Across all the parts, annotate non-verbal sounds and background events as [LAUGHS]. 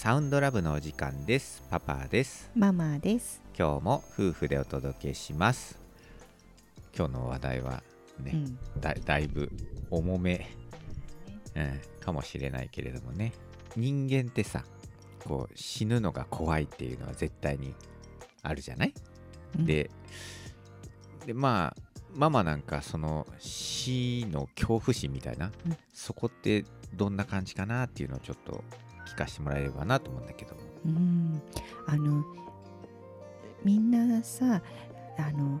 サウンドラブのお時間です。パパです。ママです。今日も夫婦でお届けします。今日の話題はね、うん、だだいぶ重め、うん、かもしれないけれどもね。人間ってさこう死ぬのが怖いっていうのは絶対にあるじゃない、うん。ででまあママなんかその死の恐怖心みたいな、うん。そこってどんな感じかなっていうのをちょっと聞かせてもらえればなと思うんだけど。もうん、あのみんなさあの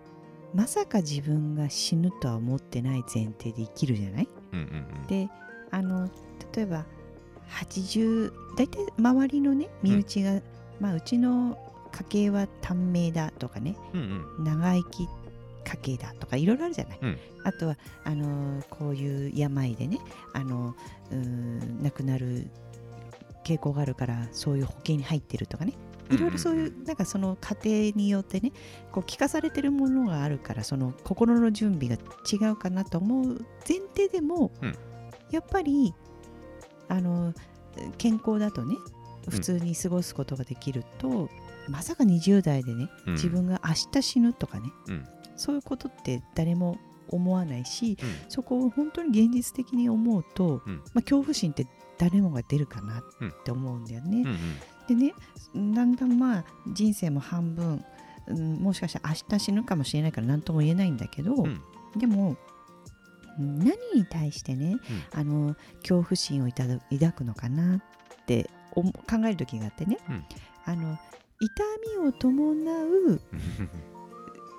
まさか自分が死ぬとは思ってない前提で生きるじゃない？うんうんうん。であの例えば80大体周りのね身内が、まあうちの家系は短命だとかね。うんうん。長生き家系だとかいろいろあるじゃない、うん。あとはあのこういう病でねあのうーん亡くなる傾向があるからそういう保険に入ってるとかね。いろいろそういうなんかその過程によってねこう聞かされてるものがあるからその心の準備が違うかなと思う前提でも、うん。やっぱりあの健康だとねん。普通に過ごすことができると、まさか20代でねうん。自分が明日死ぬとかね、うん。そういうことって誰も思わないしうん。そこを本当に現実的に思うと、うん。まあ、恐怖心って誰もが出るかなって思うんだよね。うん。うんでねだんだんまあ人生も半分、うん、もしかしたら明日死ぬかもしれないから何とも言えないんだけど、うん。でもうん何に対してね、あの恐怖心をいただ抱くのかなって思考える時があってね、うん。あの痛みを伴う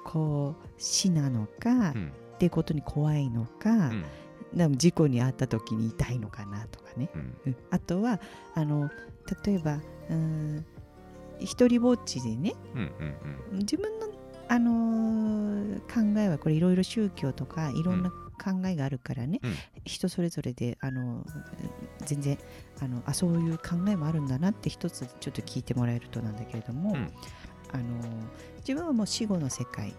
こう死なのか、うん。っていうことに怖いのか,、うんなんか事故に遭った時に痛いのかなとかね、うん。うん。あとはあの例えばうーん一人ぼっちでねうんうん自分の、あのー考えはこれいろいろ宗教とかいろんな考えがあるからね、うん。人それぞれで、あの全然あのあそういう考えもあるんだなって一つちょっと聞いてもらえるとなんだけれども、うん。あの自分はもう死後の世界。ろ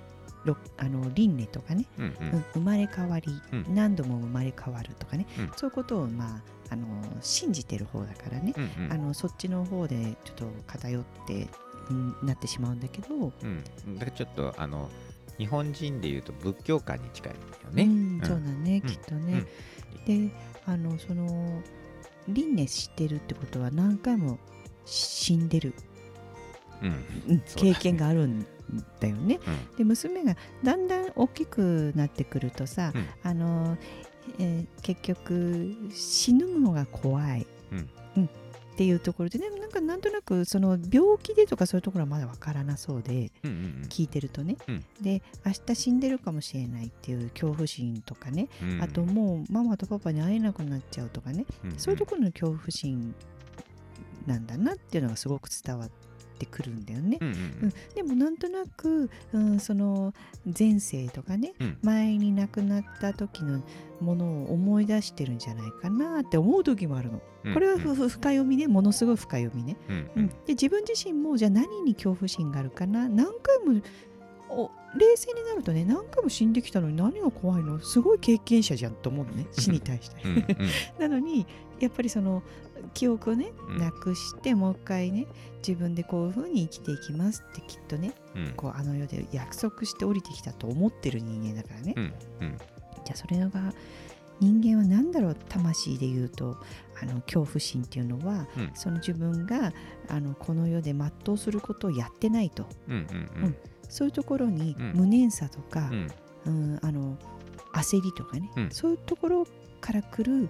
あの輪廻とかね、うんうん。うん生まれ変わり、うん。何度も生まれ変わるとかね、うん。そういうことを、まあ、あの信じてる方だからね、うんうん。あのそっちの方でちょっと偏って、うんなってしまうんだけど、うん、だからちょっとあの日本人でいうと仏教観に近いよね。うんそうだね、うん。きっとね。であのその輪廻してるってことは何回も死んでる、経験があるんだよね。うん。で娘がだんだん大きくなってくるとさ、うん。あのえー結局死ぬのが怖い、うん。うん。っていうところでねなんかなんとなくその病気でとかそういうところはまだわからなそうでうんうん聞いてるとね、うん。で明日死んでるかもしれないっていう恐怖心とかね、うん。うんあともうママとパパに会えなくなっちゃうとかね、うん。そういうところの恐怖心なんだなっていうのがすごく伝わってくるんだよね。うんうんうん。でもなんとなく、うん、その前世とかねうん。前に亡くなった時のものを思い出してるんじゃないかなって思う時もあるの。うん。これはうん。ふふ深読みね。ものすごい深読みね。うんううん。ん、で自分自身もじゃあ何に恐怖心があるかな。何回もお冷静になるとね何回も死んできたのに何が怖いの。すごい経験者じゃんと思うのね。死に対して。うんうん。[LAUGHS] なのにやっぱりその記憶をねうん。なくしてもう一回ね自分でこういうふうに生きていきますってきっとねうん。こうあの世で約束して降りてきたと思ってる人間だからね、うんうん。じゃあそれが人間は何だろう魂で言うとあの恐怖心っていうのは、うん。その自分があのこの世で全うすることをやってないと。うんそういうところにうん。無念さとかう、ん。うんあの焦りとかね、うん。そういうところから来る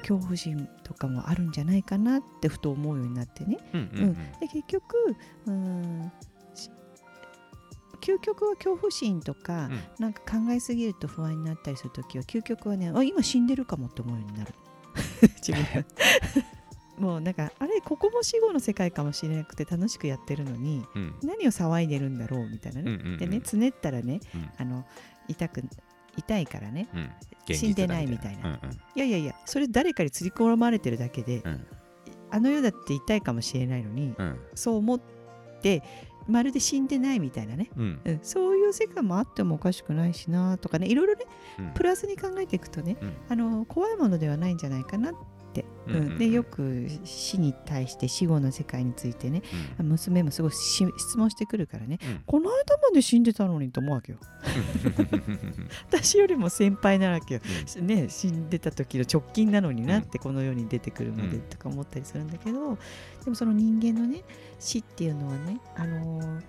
恐怖心とかもあるんじゃないかなってふと思うようになってね。うんうんうん。で結局うんし究極は恐怖心とか、うん。なんか考えすぎると不安になったりするときは究極はねあ今死んでるかもって思うようになる。[LAUGHS] 自分が。[LAUGHS] もうなんかあれここも死後の世界かもしれなくて楽しくやってるのにうん。何を騒いでるんだろうみたいなね、でねつねったらねうん。あの痛く痛いからね。うん。死んでないみたいな。うんうん。いやいやいやそれ誰かに釣り込まれてるだけで、うん。あの世だって痛いかもしれないのに、うん。そう思ってまるで死んでないみたいなね、うん。うん、そういう世界もあってもおかしくないしなとかね。いろいろねうん。プラスに考えていくとねうん。あの怖いものではないんじゃないかなっって、うんでよく死に対して死後の世界についてね。うん。娘もすごいし質問してくるからね。うん。この間まで死んでたのにと思うわけよ。[LAUGHS] 私よりも先輩なわけよ、ね、死んでた時の直近なのになってこの世に出てくるまでうん。とか思ったりするんだけど、でもその人間のね死っていうのはね、あのー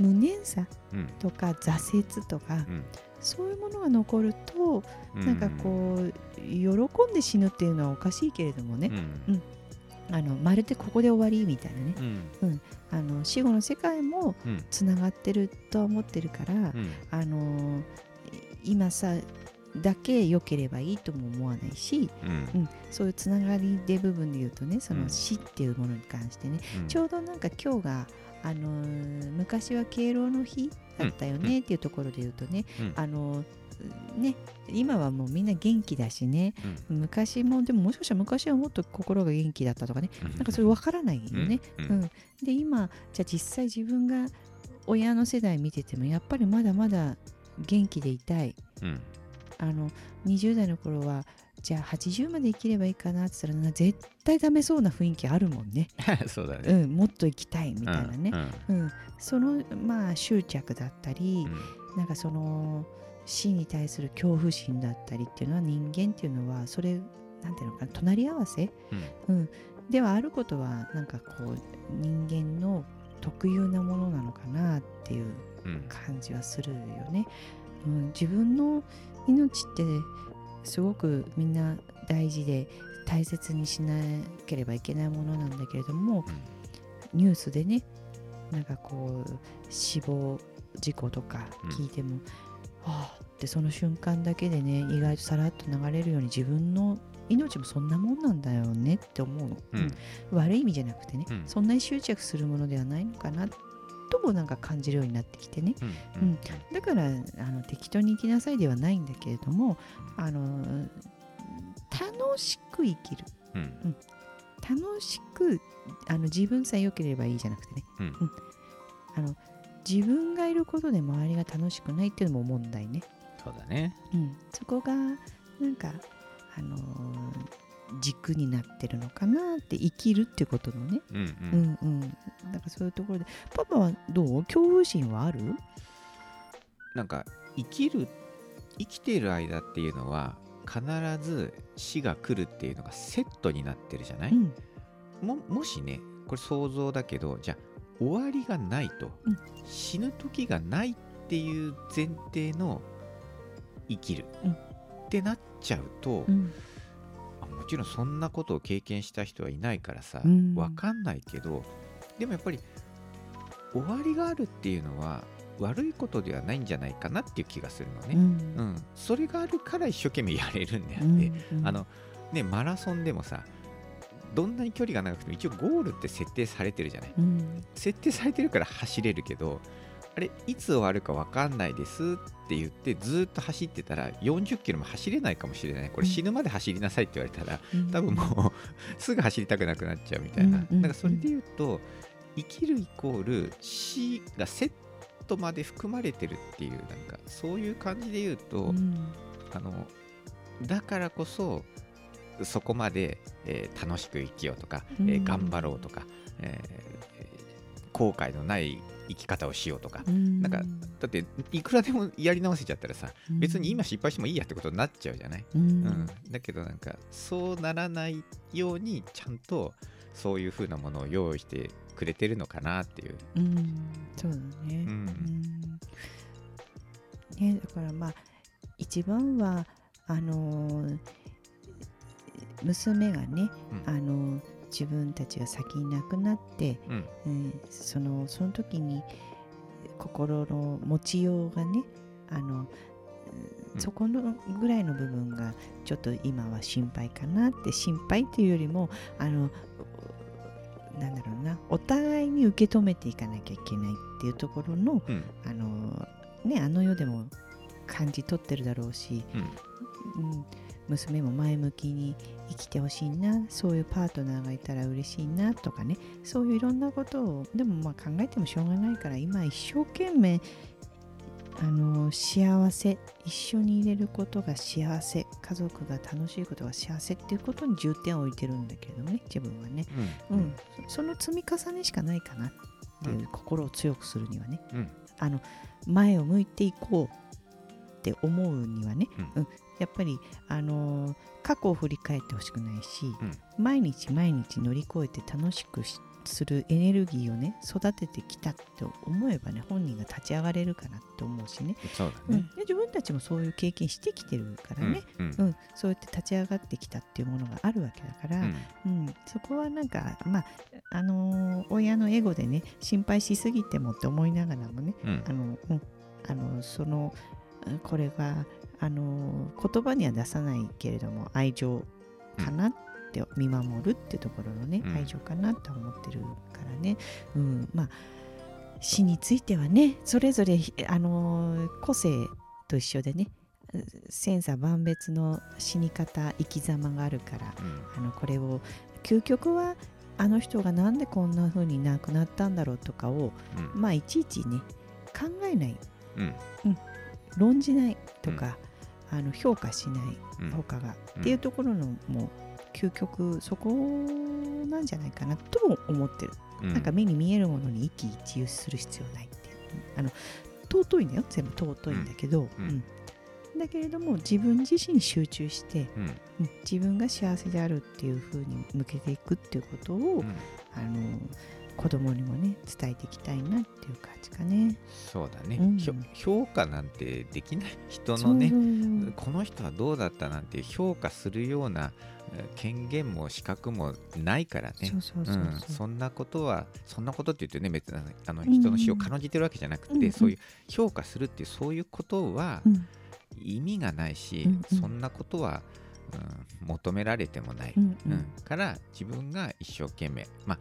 無念さうん。とか挫折とか、うんそういうものが残ると、うん。なんかこう喜んで死ぬっていうのはおかしいけれどもね、うん。あのまるでここで終わりみたいなね。うん。あの死後の世界もうん。つながってるとは思ってるから、うん。あのー今さだけ良ければいいとも思わないし、うん。うん、そういうつながりで部分で言うとねそうん。の死っていうものに関してね、うん。ちょうどなんか今日が、あのー昔は敬老の日だったよねっていうところで言うとね、うん。あのーね今はもうみんな元気だしねうん。昔もでももしかしたら昔はもっと心が元気だったとかねなんかそれ分からないよね。うん。うん。で今じゃあ実際自分が親の世代見ててもやっぱりまだまだ元気でいたい。うん。あの20代の頃はじゃあ80まで生きればいいかなって言ったらな絶対ダメそうな雰囲気あるもんね、[LAUGHS] そうだね。うん、もっと生きたいみたいなね、うんうん。そのまあ執着だったりう、ん。なんかその死に対する恐怖心だったりっていうのは人間っていうのはそれなんていうのかな隣り合わせ、うん、ではあることはなんかこう人間の特有なものなのかなっていううん。感じはするよね。うん、自分の命ってすごくみんな大事で大切にしなければいけないものなんだけれどもニュースでねなんかこう死亡事故とか聞いても、はあってその瞬間だけでね意外とさらっと流れるように自分の命もそんなもんなんだよねって思うの、うん。うん。悪い意味じゃなくてね、うん。そんなに執着するものではないのかなとなんか感じるようになってきてね。うんうんだからあの適当に生きなさいではないんだけれどもあの楽しく生きる。うん。楽しくあの自分さえ良ければいいじゃなくてね、うん。あの自分がいることで周りが楽しくないっていうのも問題ね、そうだね。うん、そこがなんか、あのー軸になってるのかなって生きるってことのね、うんううんんうん、なんかそういうところでパパはどう？恐怖心はある？なんか生きる生きている間っていうのは必ず死が来るっていうのがセットになってるじゃない、うん。ももしねこれ想像だけどじゃあ終わりがないと、うん。死ぬ時がないっていう前提の生きる、うん。ってなっちゃうと、うん。あもちろんそんなことを経験した人はいないからさ、うん。わかんないけどでもやっぱり終わりがあるっていうのは悪いことではないんじゃないかなっていう気がするのね、うん。うん。それがあるから一生懸命やれるんであって、うん。あのねマラソンでもさどんなに距離が長くても一応ゴールって設定されてるじゃない。うん。設定されてるから走れるけどあれいつ終わるか分かんないですって言ってずっと走ってたら40キロも走れないかもしれない。これうん。死ぬまで走りなさいって言われたらうん。多分もう [LAUGHS] すぐ走りたくなくなっちゃうみたいな。うんうんなんかそれで言うと生きるイコール死がセットまで含まれてるっていうなんかそういう感じで言うと、うん。あのだからこそそこまで、えー楽しく生きようとか、えーうん。頑張ろうとか、えー後悔のない生き方をしようとか、うん。なんかだっていくらでもやり直せちゃったらさ別に今失敗してもいいやってことになっちゃうじゃない、うん。うん。だけどなんかそうならないようにちゃんとそういう風なものを用意してくれてるのかなっていう、うん。そうだね。ねだからまあ一番はあのー娘がね、うん。あのー自分たちが先に亡くなって、うん。うんそのその時に心の持ちようがねあの、うん。うんそこのぐらいの部分がちょっと今は心配かなって心配っていうよりもあのなんだろうなお互いに受け止めていかなきゃいけないっていうところのうん。あのねあの世でも感じ取ってるだろうし、うん。うん、娘も前向きに生きてほしいなそういうパートナーがいたら嬉しいなとかねそういういろんなことをでもまあ考えてもしょうがないから今一生懸命あの幸せ一緒にいれることが幸せ家族が楽しいことが幸せっていうことに重点を置いてるんだけれどもね自分はね、ううん。んそその積み重ねしかないかなっていう心を強くするにはね、うん。あの前を向いていこうって思うにはね、うん。うん。やっぱり、あのー過去を振り返ってほしくないし、うん。毎日毎日乗り越えて楽しくしするエネルギーをね育ててきたって思えばね本人が立ち上がれるかなって思うしね、そうだね。うん、で自分たちもそういう経験してきてるからね、うんうん。そうやって立ち上がってきたっていうものがあるわけだから、うん。うん、そこはなんかまああのー親のエゴでね心配しすぎてもって思いながらもねうん。あの、うん、あのそのうんこれがあの言葉には出さないけれども愛情かなって見守るっていうところのね、うん。愛情かなと思ってるからね、うん、まあ死についてはねそれぞれあの個性と一緒でね千差万別の死に方生き様があるからうん。あのこれを究極はあの人がなんでこんな風に亡くなったんだろうとかをうん。まあいちいちね考えない。うん論じないとか、あの評価しないうん。他が、うん。っていうところのもう究極そこなんじゃないかなとも思ってる、うん。なんか目に見えるものに一喜一憂する必要ないっていう。あの尊いんだよ。全部尊いんだけど、うん。うん。だけれども自分自身に集中して、うん。うん。自分が幸せであるっていう風に向けていくっていうことを、うん。あの子供にもね伝えていきたいなっていう感じかね。そうだね、うん。評価なんてできない人のねこの人はどうだったなんて評価するようなえー権限も資格もないからね。そん、なことはそんなことって言ってね別にあのうん。人の死を軽んじてるわけじゃなくて、うんうんそういう評価するっていうそういうことはうん。意味がないし、うんうん。そんなことは、うん、求められてもない、うんううんん。から自分が一生懸命まあ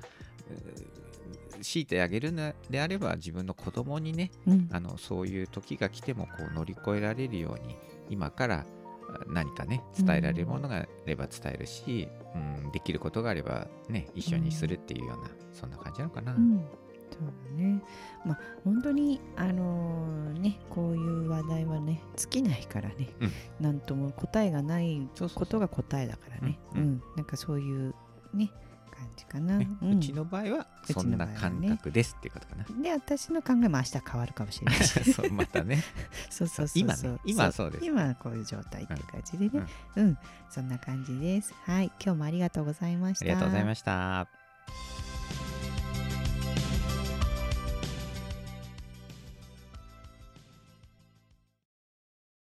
強いてあげるのであれば自分の子供にねうん。あのそういう時が来てもこう乗り越えられるように今からあ何かね伝えられるものがあれば伝えるし、うんできることがあればね一緒にするっていうような、そんな感じなのかな。うん、そうだね。まあ本当にあのーねこういう話題はね尽きないからね、うん。なんとも答えがないことが答えだからね。うんうん。なんかそういうね感じかな。ねううんちの場合はそんな感覚ですっていうことかな。で私の考えも明日変わるかもしれないし。[LAUGHS] そうまたね。[LAUGHS] そうそうそう今ね今はそうです今はこういう状態っていう感じでね。うん、そんな感じです。はい、今日もありがとうございました。ありがとうございました。